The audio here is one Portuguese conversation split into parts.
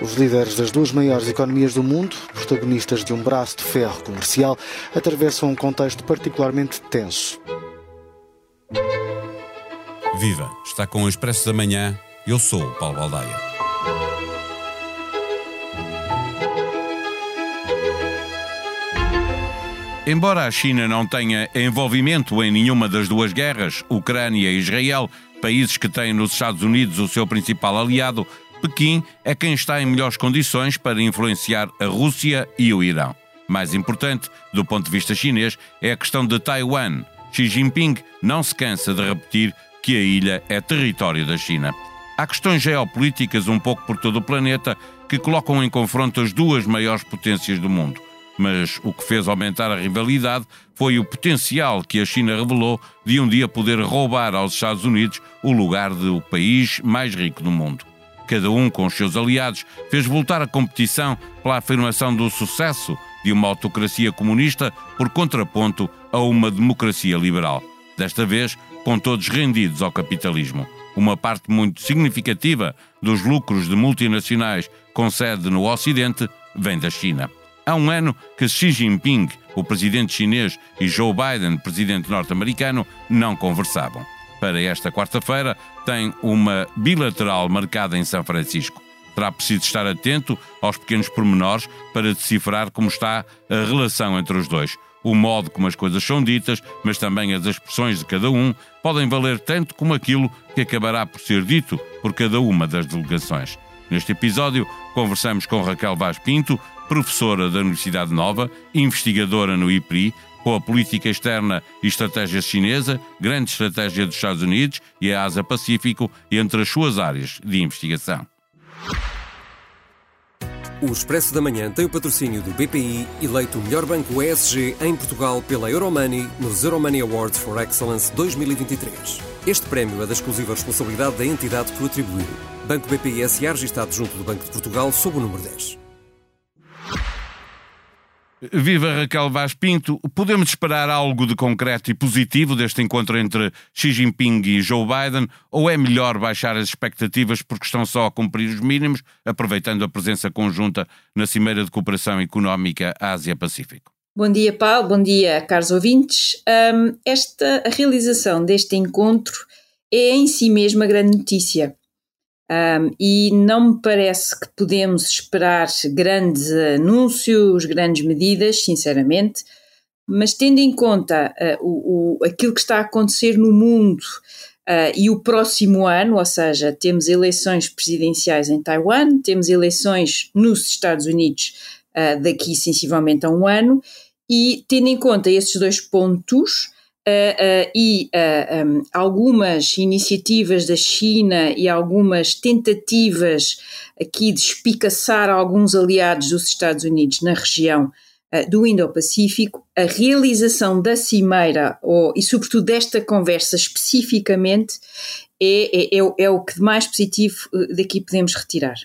Os líderes das duas maiores economias do mundo, protagonistas de um braço de ferro comercial, atravessam um contexto particularmente tenso. Viva! Está com o Expresso da Manhã. Eu sou o Paulo Baldaia. Embora a China não tenha envolvimento em nenhuma das duas guerras, Ucrânia e Israel, países que têm nos Estados Unidos o seu principal aliado, Pequim é quem está em melhores condições para influenciar a Rússia e o Irão. Mais importante, do ponto de vista chinês, é a questão de Taiwan. Xi Jinping não se cansa de repetir que a ilha é território da China. Há questões geopolíticas um pouco por todo o planeta que colocam em confronto as duas maiores potências do mundo. Mas o que fez aumentar a rivalidade foi o potencial que a China revelou de um dia poder roubar aos Estados Unidos o lugar do país mais rico do mundo cada um com os seus aliados, fez voltar a competição pela afirmação do sucesso de uma autocracia comunista por contraponto a uma democracia liberal. Desta vez, com todos rendidos ao capitalismo. Uma parte muito significativa dos lucros de multinacionais com sede no Ocidente vem da China. Há um ano que Xi Jinping, o presidente chinês, e Joe Biden, presidente norte-americano, não conversavam para esta quarta-feira tem uma bilateral marcada em São Francisco. Terá preciso estar atento aos pequenos pormenores para decifrar como está a relação entre os dois. O modo como as coisas são ditas, mas também as expressões de cada um, podem valer tanto como aquilo que acabará por ser dito por cada uma das delegações. Neste episódio, conversamos com Raquel Vaz Pinto, professora da Universidade Nova, investigadora no IPRI, com a política externa e estratégia chinesa, grande estratégia dos Estados Unidos e a Ásia-Pacífico entre as suas áreas de investigação. O Expresso da Manhã tem o patrocínio do BPI, eleito o melhor banco ESG em Portugal pela Euromoney nos Euromoney Awards for Excellence 2023. Este prémio é da exclusiva responsabilidade da entidade que o atribuiu. Banco BPI SA registado junto do Banco de Portugal sob o número 10. Viva Raquel Vaz Pinto. Podemos esperar algo de concreto e positivo deste encontro entre Xi Jinping e Joe Biden ou é melhor baixar as expectativas porque estão só a cumprir os mínimos, aproveitando a presença conjunta na Cimeira de Cooperação Económica Ásia-Pacífico? Bom dia, Paulo. Bom dia, caros ouvintes. Um, esta, a realização deste encontro é em si mesma grande notícia. Um, e não me parece que podemos esperar grandes anúncios, grandes medidas, sinceramente, mas tendo em conta uh, o, o, aquilo que está a acontecer no mundo uh, e o próximo ano, ou seja, temos eleições presidenciais em Taiwan, temos eleições nos Estados Unidos uh, daqui sensivelmente a um ano, e tendo em conta esses dois pontos, Uh, uh, e uh, um, algumas iniciativas da China e algumas tentativas aqui de espicaçar alguns aliados dos Estados Unidos na região do Indo-Pacífico, a realização da cimeira ou, e sobretudo desta conversa especificamente é, é, é, é o que de mais positivo daqui podemos retirar.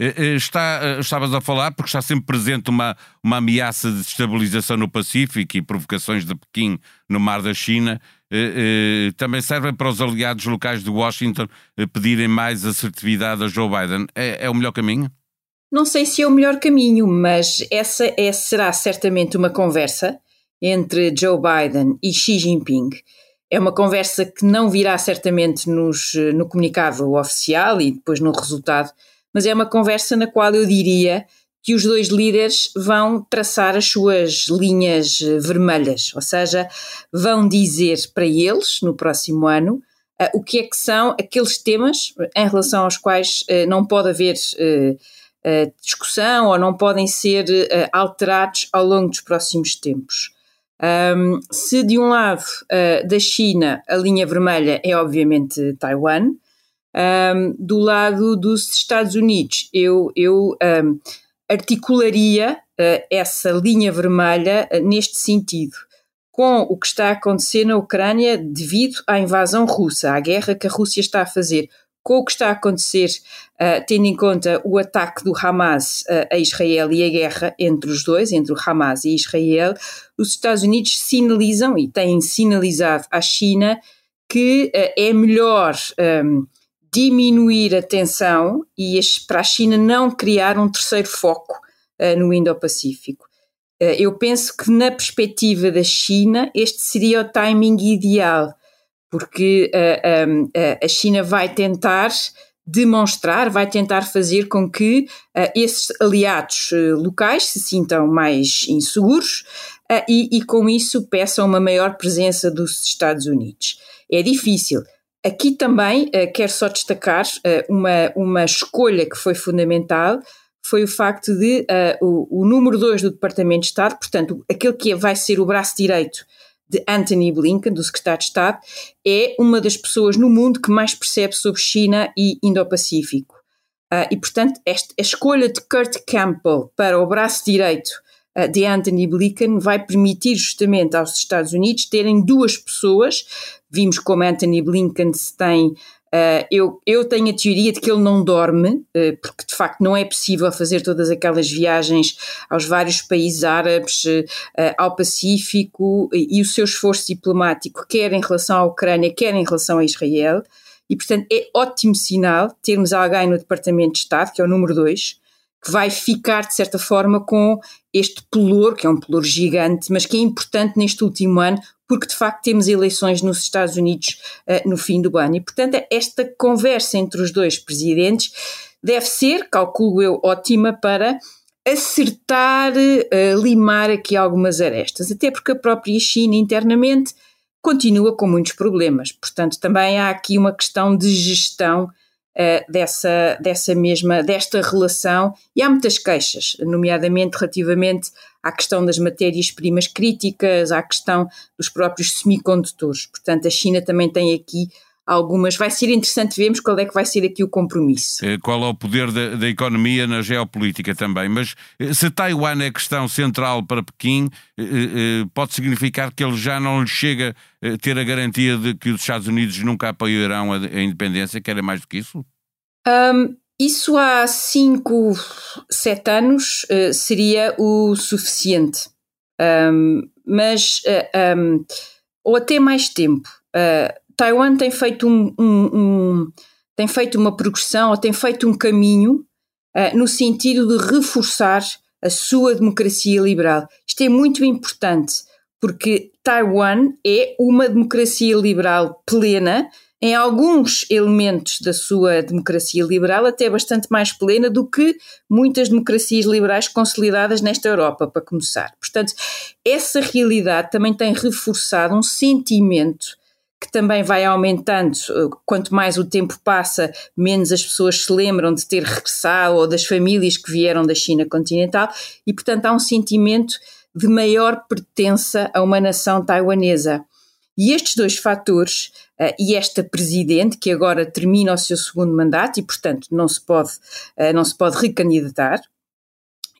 Eh, eh, está, eh, estavas a falar, porque está sempre presente uma, uma ameaça de destabilização no Pacífico e provocações de Pequim no Mar da China. Também servem para os aliados locais de Washington pedirem mais assertividade a Joe Biden. É, é o melhor caminho? Não sei se é o melhor caminho, mas essa é, será certamente uma conversa entre Joe Biden e Xi Jinping. É uma conversa que não virá certamente nos, no comunicado oficial e depois no resultado mas é uma conversa na qual eu diria que os dois líderes vão traçar as suas linhas eh, vermelhas, ou seja, vão dizer para eles, no próximo ano, uh, o que é que são aqueles temas em relação aos quais uh, não pode haver uh, discussão ou não podem ser alterados ao longo dos próximos tempos. Um, se de um lado da China a linha vermelha é obviamente Taiwan, um, do lado dos Estados Unidos, eu, eu um, articularia uh, essa linha vermelha uh, neste sentido, com o que está a acontecer na Ucrânia devido à invasão russa, à guerra que a Rússia está a fazer, com o que está a acontecer, uh, tendo em conta o ataque do Hamas a Israel e a guerra entre os dois, entre o Hamas e Israel, os Estados Unidos sinalizam e têm sinalizado à China que é melhor. Um, diminuir a tensão e para a China não criar um terceiro foco uh, no Indo-Pacífico. Uh, eu penso que, na perspectiva da China, este seria o timing ideal, porque uh, um, a China vai tentar demonstrar, vai tentar fazer com que esses aliados locais se sintam mais inseguros e, e, com isso, peçam uma maior presença dos Estados Unidos. É difícil Aqui também uh, quero só destacar uh, uma, uma escolha que foi fundamental, foi o facto de uh, o, o, número 2 do Departamento de Estado, portanto, aquele que vai ser o braço direito de Anthony Blinken, do Secretário de Estado, é uma das pessoas no mundo que mais percebe sobre China e Indo-Pacífico. Uh, e, portanto, esta, a escolha de Kurt Campbell para o braço direito de Anthony Blinken vai permitir justamente aos Estados Unidos terem duas pessoas vimos como Anthony Blinken se tem. Uh, eu, eu tenho a teoria de que ele não dorme, uh, porque de facto não é possível fazer todas aquelas viagens aos vários países árabes, uh, ao Pacífico e, e o seu esforço diplomático, quer em relação à Ucrânia, quer em relação a Israel. E portanto é ótimo sinal termos alguém no Departamento de Estado, que é o número 2, que vai ficar, de certa forma, com este pelour, que é um pelour gigante, mas que é importante neste último ano, porque de facto temos eleições nos Estados Unidos uh, no fim do ano. E, portanto, esta conversa entre os dois presidentes deve ser, calculo eu, ótima para acertar, uh, limar aqui algumas arestas, até porque a própria China internamente continua com muitos problemas. Portanto, também há aqui uma questão de gestão uh, dessa, dessa mesma, desta relação, e há muitas queixas, nomeadamente relativamente à questão das matérias-primas críticas, à questão dos próprios semicondutores. Portanto, a China também tem aqui algumas. Vai ser interessante vermos qual é que vai ser aqui o compromisso. Eh, qual é o poder da, da, economia na geopolítica também. Mas eh, se Taiwan é questão central para Pequim, pode significar que ele já não lhe chega a ter a garantia de que os Estados Unidos nunca apoiarão a, a independência, que era mais do que isso? Um, isso há 5, 7 anos seria o suficiente. Um, mas, um, ou até mais tempo. Uh, Taiwan tem feito, um, um, um, tem feito uma progressão ou tem feito um caminho no sentido de reforçar a sua democracia liberal. Isto é muito importante porque Taiwan é uma democracia liberal plena em alguns elementos da sua democracia liberal, até bastante mais plena do que muitas democracias liberais consolidadas nesta Europa, para começar. Portanto, essa realidade também tem reforçado um sentimento que também vai aumentando, quanto mais o tempo passa, menos as pessoas se lembram de ter regressado ou das famílias que vieram da China continental, e portanto há um sentimento de maior pertença a uma nação taiwanesa. E estes dois fatores, uh, e esta presidente, que agora termina o seu segundo mandato e, portanto, não se pode, uh, não se pode recandidatar,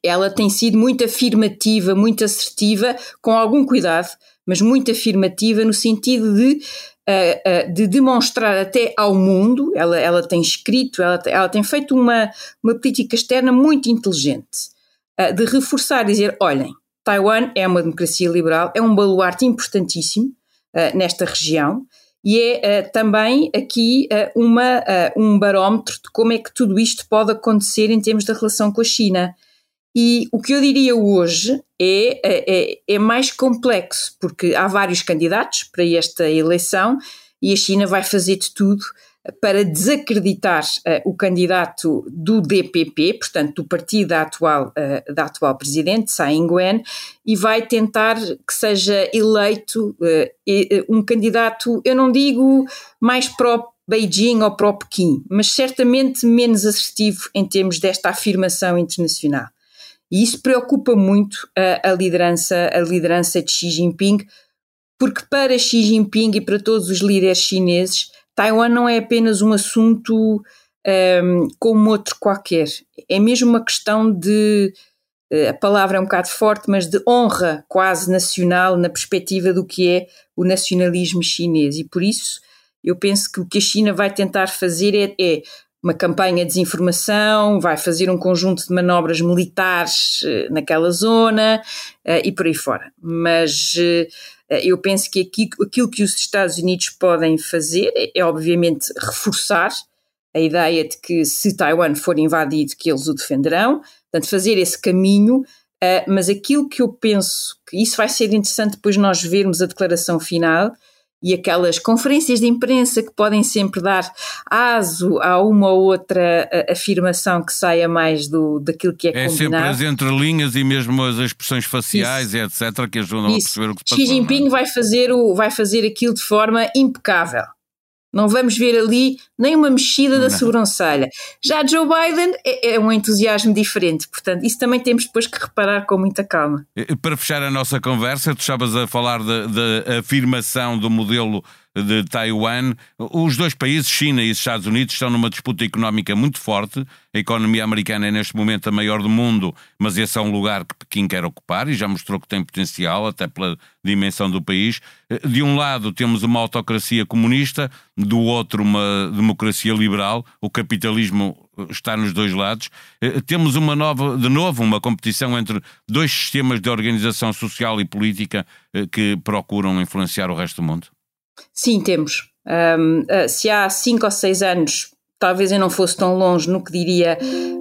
ela tem sido muito afirmativa, muito assertiva, com algum cuidado, mas muito afirmativa no sentido de, uh, uh, de demonstrar até ao mundo, ela, ela tem escrito, ela, ela tem feito uma, uma política externa muito inteligente, uh, de reforçar, dizer, olhem, Taiwan é uma democracia liberal, é um baluarte importantíssimo, nesta região e é uh, também aqui uh, uma, um barómetro de como é que tudo isto pode acontecer em termos da relação com a China. E o que eu diria hoje é, é, é mais complexo, porque há vários candidatos para esta eleição e a China vai fazer de tudo para desacreditar uh, o candidato do DPP, portanto, do partido da atual, uh, da atual presidente, Tsai Ing-wen, e vai tentar que seja eleito uh, um candidato, eu não digo mais pró Beijing ou pró Pequim, mas certamente menos assertivo em termos desta afirmação internacional. E isso preocupa muito a, a liderança, a liderança de Xi Jinping, porque para Xi Jinping e para todos os líderes chineses, Taiwan não é apenas um assunto um, como outro qualquer, é mesmo uma questão de. Eh, a palavra é um bocado forte, mas de honra quase nacional na perspectiva do que é o nacionalismo chinês. E por isso eu penso que o que a China vai tentar fazer é, é uma campanha de desinformação, vai fazer um conjunto de manobras militares uh, naquela zona uh, e por aí fora. Mas eh, eu penso que aqui, aquilo que os Estados Unidos podem fazer é, é obviamente, reforçar a ideia de que se Taiwan for invadido, que eles o defenderão, portanto, fazer esse caminho. Mas aquilo que eu penso que isso vai ser interessante depois nós vermos a declaração final e aquelas conferências de imprensa que podem sempre dar aso a uma ou outra afirmação que saia mais do, daquilo que é, é combinado. É sempre as entrelinhas e mesmo as expressões faciais e etc. que ajudam Isso. a perceber o que se passou. Xi Jinping é? vai, fazer o, vai fazer aquilo de forma impecável. Não vamos ver ali nem uma mexida da não. sobrancelha. Já Joe Biden é, é, um entusiasmo diferente, portanto, isso também temos depois que reparar com muita calma. Para fechar a nossa conversa, tu estavas a falar da afirmação do modelo de Taiwan. Os dois países, China e Estados Unidos, estão numa disputa económica muito forte. A economia americana é neste momento a maior do mundo, mas esse é um lugar que Pequim quer ocupar e já mostrou que tem potencial, até pela dimensão do país. De um lado temos uma autocracia comunista, do outro uma democracia liberal. O capitalismo está nos dois lados. Temos uma nova, de novo, uma competição entre dois sistemas de organização social e política eh, que procuram influenciar o resto do mundo. Sim, temos. Um, uh, se há cinco ou seis anos, talvez eu não fosse tão longe no que diria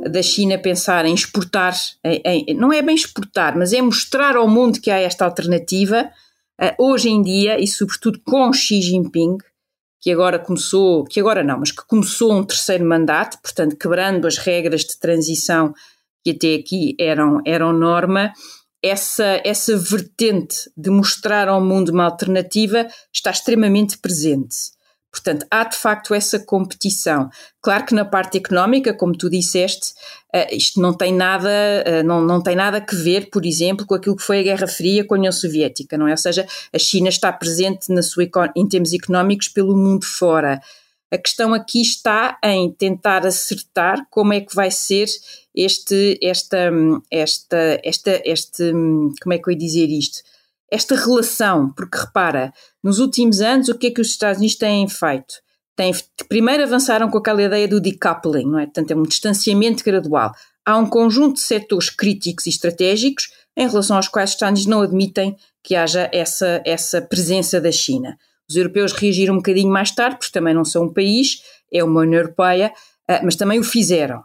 da China pensar em exportar, em, em, não é bem exportar, mas é mostrar ao mundo que há esta alternativa. Uh, hoje em dia, e sobretudo com Xi Jinping, que agora começou, que agora não, mas que começou um terceiro mandato, portanto, quebrando as regras de transição que até aqui eram, eram norma, essa, essa vertente de mostrar ao mundo uma alternativa está extremamente presente. Portanto, há de facto essa competição. Claro que na parte económica, como tu disseste, uh, isto não tem nada, uh, não, não tem nada a ver, por exemplo, com aquilo que foi a Guerra Fria com a União Soviética, não é? Ou seja, a China está presente na sua, em termos económicos pelo mundo fora. A questão aqui está em tentar acertar como é que vai ser este, esta, esta, esta, este, como é que eu ia dizer isto? Esta relação, porque repara, nos últimos anos o que é que os Estados Unidos têm feito? Têm, primeiro avançaram com aquela ideia do decoupling, não é? Portanto, é um distanciamento gradual. Há um conjunto de setores críticos e estratégicos em relação aos quais os Estados Unidos não admitem que haja essa, essa presença da China. Os europeus reagiram um bocadinho mais tarde, porque também não são um país, é uma União Europeia, ah, mas também o fizeram.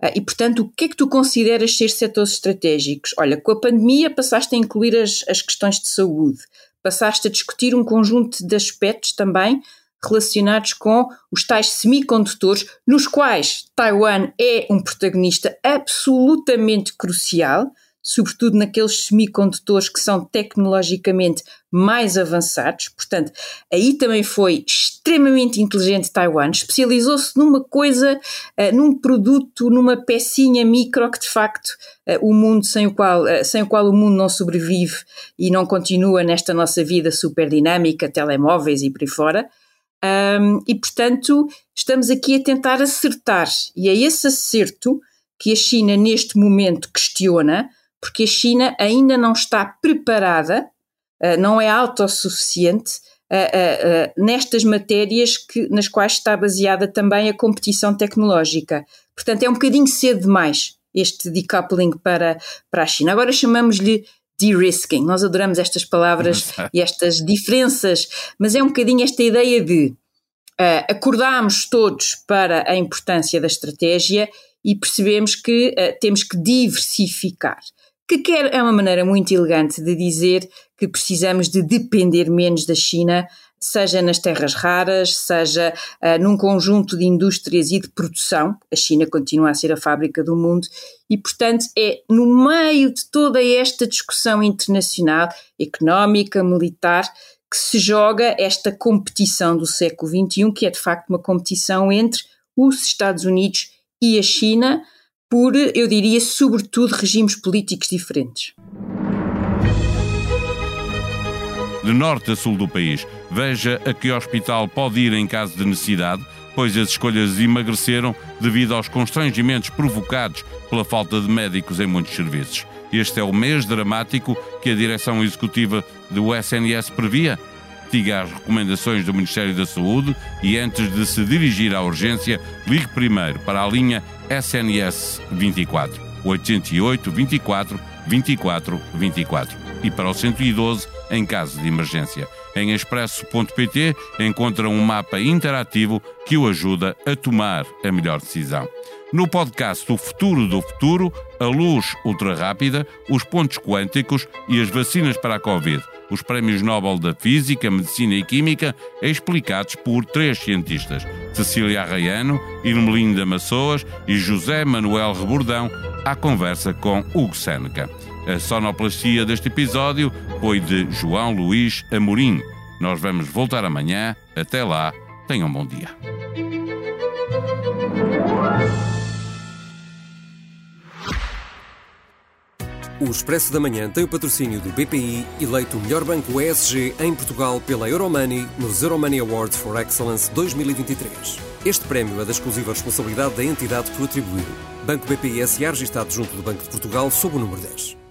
Ah, e, portanto, o que é que tu consideras ser setores estratégicos? Olha, com a pandemia passaste a incluir as, as questões de saúde, passaste a discutir um conjunto de aspectos também relacionados com os tais semicondutores, nos quais Taiwan é um protagonista absolutamente crucial, sobretudo naqueles semicondutores que são tecnologicamente mais avançados. Portanto, aí também foi extremamente inteligente Taiwan, especializou-se numa coisa, uh, num produto, numa pecinha micro que de facto uh, o mundo sem o, qual, uh, sem o qual o mundo não sobrevive e não continua nesta nossa vida super dinâmica, telemóveis e por aí fora. Um, e portanto, estamos aqui a tentar acertar, e é esse acerto que a China neste momento questiona, porque a China ainda não está preparada, uh, não é autossuficiente uh, uh, nestas matérias que, nas quais está baseada também a competição tecnológica. Portanto, é um bocadinho cedo demais este decoupling para, para a China. Agora chamamos-lhe de-risking. Nós adoramos estas palavras e estas diferenças, mas é um bocadinho esta ideia de uh, acordarmos todos para a importância da estratégia e percebemos que uh, temos que diversificar que quer, é uma maneira muito elegante de dizer que precisamos de depender menos da China, seja nas terras raras, seja uh, num conjunto de indústrias e de produção. A China continua a ser a fábrica do mundo e, portanto, é no meio de toda esta discussão internacional, económica, militar, que se joga esta competição do século XXI, que é de facto uma competição entre os Estados Unidos e a China por, eu diria, sobretudo, regimes políticos diferentes. De norte a sul do país, veja a que hospital pode ir em caso de necessidade, pois as escolhas emagreceram devido aos constrangimentos provocados pela falta de médicos em muitos serviços. Este é o mês dramático que a direção executiva do SNS previa investiga as recomendações do Ministério da Saúde e antes de se dirigir à urgência, ligue primeiro para a linha SNS 24 88 24 24 24 e para o 112 em caso de emergência. Em expresso.pt encontra um mapa interativo que o ajuda a tomar a melhor decisão. No podcast O Futuro do Futuro, a luz ultra rápida, os pontos quânticos e as vacinas para a Covid. Os prémios Nobel da Física, Medicina e Química, explicados por três cientistas: Cecília Arraiano, Irmelinda Massoas e José Manuel Rebordão, à conversa com Hugo Seneca. A sonoplastia deste episódio foi de João Luís Amorim. Nós vamos voltar amanhã. Até lá, tenham um bom dia. O Expresso da Manhã tem o patrocínio do BPI, eleito o melhor banco ESG em Portugal pela Euromoney nos Euromoney Awards for Excellence 2023. Este prémio é da exclusiva responsabilidade da entidade o atribuiu. Banco BPI SA registado junto do Banco de Portugal sob o número 10.